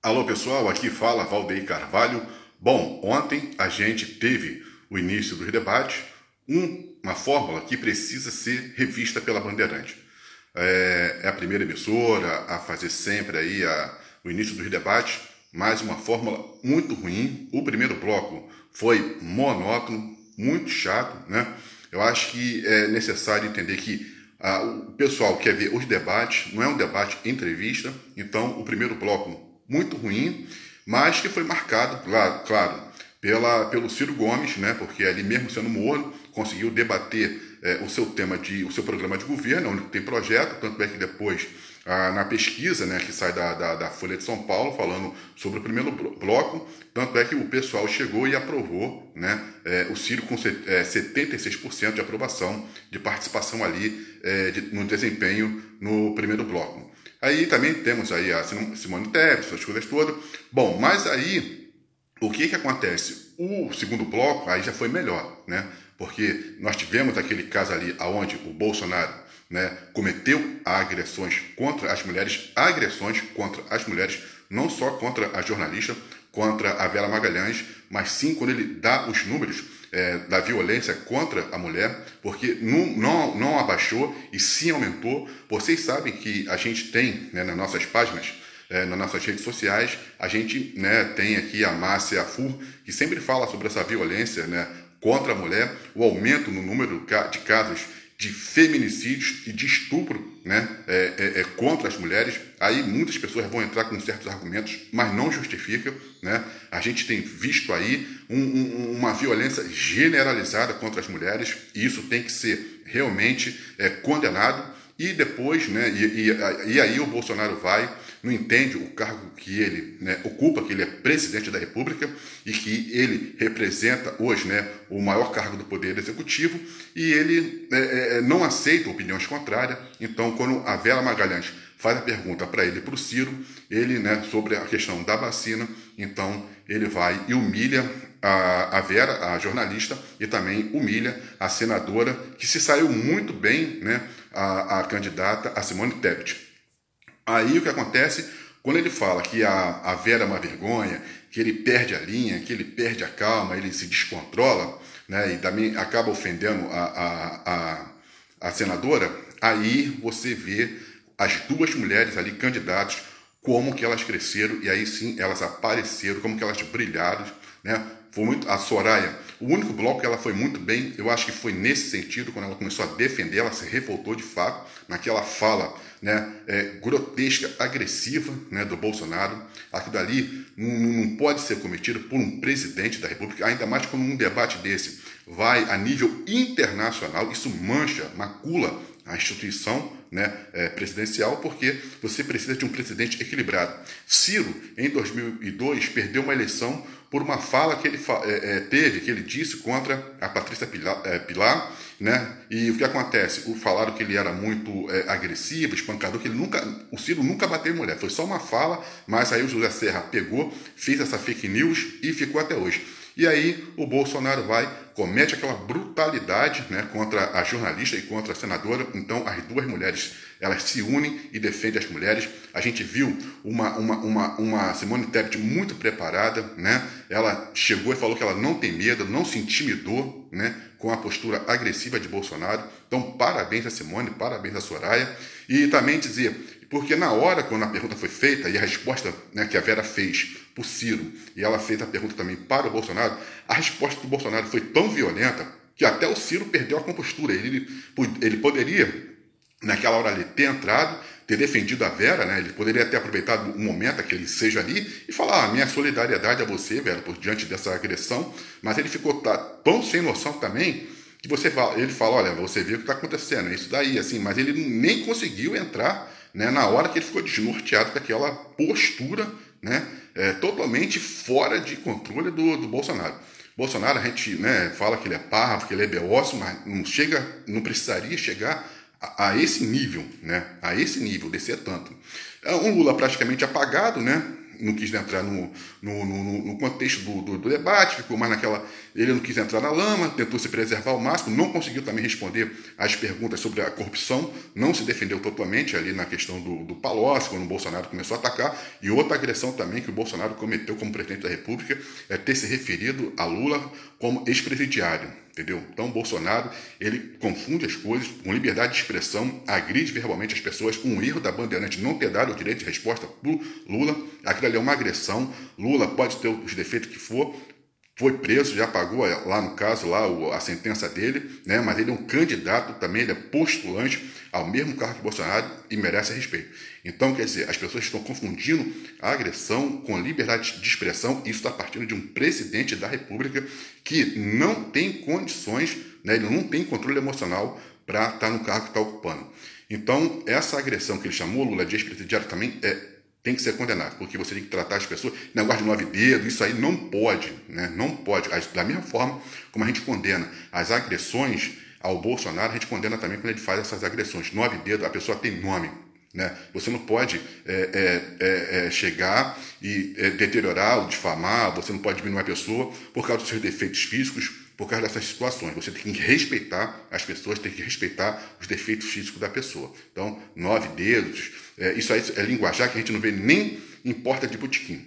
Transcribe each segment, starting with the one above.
Alô pessoal, aqui fala Valdeir Carvalho. Bom, ontem a gente teve o início do debate, um, uma fórmula que precisa ser revista pela Bandeirante. É, é a primeira emissora a fazer sempre aí a, o início dos debates, mas uma fórmula muito ruim. O primeiro bloco foi monótono, muito chato, né? Eu acho que é necessário entender que ah, o pessoal quer ver os debates, não é um debate entrevista, então o primeiro bloco muito ruim, mas que foi marcado, claro, pela, pelo Ciro Gomes, né, porque ali mesmo sendo morno, conseguiu debater é, o seu tema de o seu programa de governo, onde tem projeto, tanto é que depois ah, na pesquisa né, que sai da, da, da, Folha de São Paulo, falando sobre o primeiro bloco, tanto é que o pessoal chegou e aprovou né, é, o Ciro com é, 76% de aprovação de participação ali é, de, no desempenho no primeiro bloco. Aí também temos aí a Simone Tebet, essas coisas todas. Bom, mas aí o que que acontece? O segundo bloco aí já foi melhor, né? Porque nós tivemos aquele caso ali aonde o Bolsonaro né, cometeu agressões contra as mulheres, agressões contra as mulheres, não só contra a jornalista, contra a Vera Magalhães, mas sim quando ele dá os números é, da violência contra a mulher, porque não, não, não abaixou e sim aumentou. Vocês sabem que a gente tem né, nas nossas páginas, é, nas nossas redes sociais, a gente né, tem aqui a Márcia Fur, que sempre fala sobre essa violência né, contra a mulher, o aumento no número de casos de feminicídios e de estupro né, é, é, é, contra as mulheres. Aí muitas pessoas vão entrar com certos argumentos, mas não justifica. Né? A gente tem visto aí um, um, uma violência generalizada contra as mulheres e isso tem que ser realmente é, condenado. E depois, né, e, e, e aí o Bolsonaro vai não entende o cargo que ele né, ocupa, que ele é presidente da República e que ele representa hoje né, o maior cargo do Poder Executivo e ele é, é, é não aceita opiniões contrárias. Então, quando a Vera Magalhães faz a pergunta para ele, para o Ciro, ele, né, sobre a questão da vacina, então ele vai e humilha a, Vera, a jornalista, e também humilha a senadora, que se saiu muito bem, né, a, a candidata, a Simone Tebet. Aí o que acontece, quando ele fala que a, a Vera é uma vergonha, que ele perde a linha, que ele perde a calma, ele se descontrola, né, e também acaba ofendendo a, a, a, a senadora, aí você vê as duas mulheres ali candidatas, como que elas cresceram, e aí sim elas apareceram, como que elas brilharam, né? Foi muito, a Soraya, o único bloco que ela foi muito bem, eu acho que foi nesse sentido, quando ela começou a defender, ela se revoltou de fato, naquela fala né, é, grotesca, agressiva né, do Bolsonaro. Aquilo dali não, não pode ser cometido por um presidente da República, ainda mais quando um debate desse vai a nível internacional, isso mancha, macula a instituição né, é, presidencial, porque você precisa de um presidente equilibrado. Ciro, em 2002, perdeu uma eleição por uma fala que ele é, é, teve, que ele disse contra a Patrícia Pilar, é, Pilar, né? E o que acontece? O falaram que ele era muito é, agressivo, espancador, que ele nunca, o Ciro nunca bateu em mulher. Foi só uma fala, mas aí o José Serra pegou, fez essa fake news e ficou até hoje. E aí o Bolsonaro vai, comete aquela brutalidade né, contra a jornalista e contra a senadora. Então as duas mulheres elas se unem e defendem as mulheres. A gente viu uma, uma, uma, uma Simone Tebet muito preparada, né? Ela chegou e falou que ela não tem medo, não se intimidou, né? Com a postura agressiva de Bolsonaro. Então parabéns a Simone, parabéns a Soraya. E também dizer porque na hora, quando a pergunta foi feita, e a resposta né, que a Vera fez o Ciro, e ela fez a pergunta também para o Bolsonaro, a resposta do Bolsonaro foi tão violenta que até o Ciro perdeu a compostura. Ele, ele poderia, naquela hora ali, ter entrado, ter defendido a Vera, né? ele poderia ter aproveitado o momento que ele seja ali e falar: ah, minha solidariedade a você, Vera, por diante dessa agressão, mas ele ficou tão sem noção também que você fala, ele fala: olha, você vê o que está acontecendo, é isso daí, assim, mas ele nem conseguiu entrar né, na hora que ele ficou desnorteado com aquela postura né, é, totalmente fora de controle do, do Bolsonaro. Bolsonaro, a gente né, fala que ele é parvo, que ele é beócio, mas não chega, não precisaria chegar a, a, esse nível, né? A esse nível, descer tanto. É um Lula praticamente apagado, né? Não quis entrar no, no, no, no contexto do, do, do, debate, ficou mais naquela. Ele não quis entrar na lama, tentou se preservar ao máximo, não conseguiu também responder às perguntas sobre a corrupção, não se defendeu totalmente ali na questão do, do Palocci, quando o Bolsonaro começou a atacar. E outra agressão também que o Bolsonaro cometeu como presidente da República é ter se referido a Lula como ex-presidiário entendeu? Então, Bolsonaro, ele confunde as coisas com liberdade de expressão, agride verbalmente as pessoas, um erro da Bandeirante não ter dado o direito de resposta para Lula, aquilo ali é uma agressão, Lula pode ter os defeitos que for, foi preso, já pagou é, lá no caso lá a sentença dele, né? mas ele é um candidato também, ele é postulante ao mesmo cargo que Bolsonaro e merece respeito. Então, quer dizer, as pessoas estão confundindo a agressão com liberdade de expressão, isso está partindo de um presidente da República que não tem condições, né? ele não tem controle emocional para estar tá no cargo que está ocupando. Então, essa agressão que ele chamou Lula de ex-presidiário também é tem que ser condenado, porque você tem que tratar as pessoas, negócio de nove dedos, isso aí não pode, né? não pode. Da mesma forma como a gente condena as agressões ao Bolsonaro, a gente condena também quando ele faz essas agressões. Nove dedos, a pessoa tem nome. Né? Você não pode é, é, é, é chegar e é, deteriorar ou difamar, você não pode diminuir uma pessoa por causa dos seus defeitos físicos, por causa dessas situações. Você tem que respeitar as pessoas, tem que respeitar os defeitos físicos da pessoa. Então, nove dedos, é, isso aí é linguajar que a gente não vê nem em porta de botequim.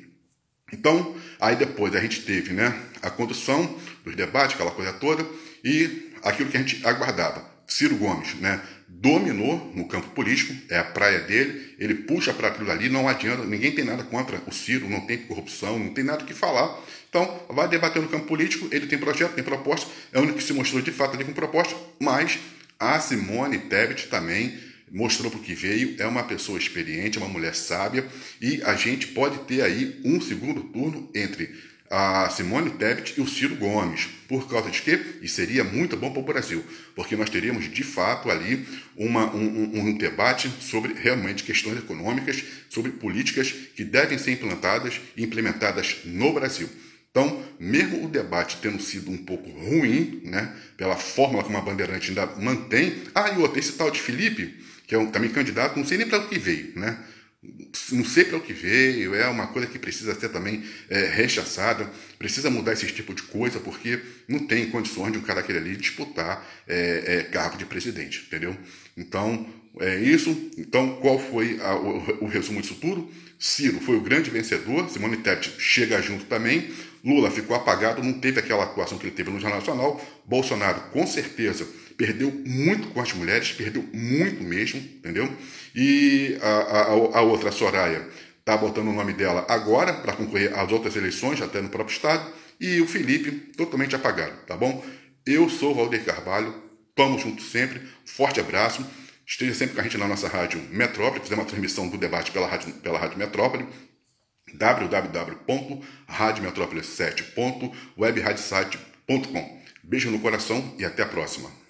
Então, aí depois a gente teve né, a condução dos debates, aquela coisa toda, e aquilo que a gente aguardava. Ciro Gomes né, dominou no campo político, é a praia dele, ele puxa para aquilo ali, não adianta, ninguém tem nada contra o Ciro, não tem corrupção, não tem nada o que falar. Então, vai debater no campo político, ele tem projeto, tem proposta, é o único que se mostrou de fato ali com proposta, mas a Simone Tebet também mostrou para o que veio, é uma pessoa experiente, é uma mulher sábia, e a gente pode ter aí um segundo turno entre a Simone Tebet e o Ciro Gomes. Por causa de quê? E seria muito bom para o Brasil, porque nós teríamos de fato ali uma, um, um, debate sobre realmente questões econômicas, sobre políticas que devem ser implantadas e implementadas no Brasil. Então, mesmo o debate tendo sido um pouco ruim, né, pela fórmula como a Bandeirante ainda mantém. Ah, e outro, esse tal de Felipe, que é um, também candidato, não sei nem para o que veio, né? Não sei para o que veio, é uma coisa que precisa ser também é, rechaçada, precisa mudar esse tipo de coisa, porque não tem condições de um cara aquele ali disputar é, é, cargo de presidente, entendeu? Então, é isso. Então, qual foi a, o, o, resumo disso tudo? Ciro foi o grande vencedor, Simone Tebet chega junto também, Lula ficou apagado, não teve aquela atuação que ele teve no Jornal Nacional, Bolsonaro, com certeza, perdeu muito com as mulheres, perdeu muito mesmo, entendeu? E a, a, a outra, a Soraya, está botando o nome dela agora para concorrer às outras eleições, até no próprio estado, e o Felipe totalmente apagado, tá bom? Eu sou o Valdir Carvalho, tamo junto sempre, forte abraço, esteja sempre com a gente na nossa rádio Metrópole, fizemos uma transmissão do debate pela rádio, pela rádio Metrópole, www.radiometrópole7.webradiosite.com. Beijo no coração e até a próxima.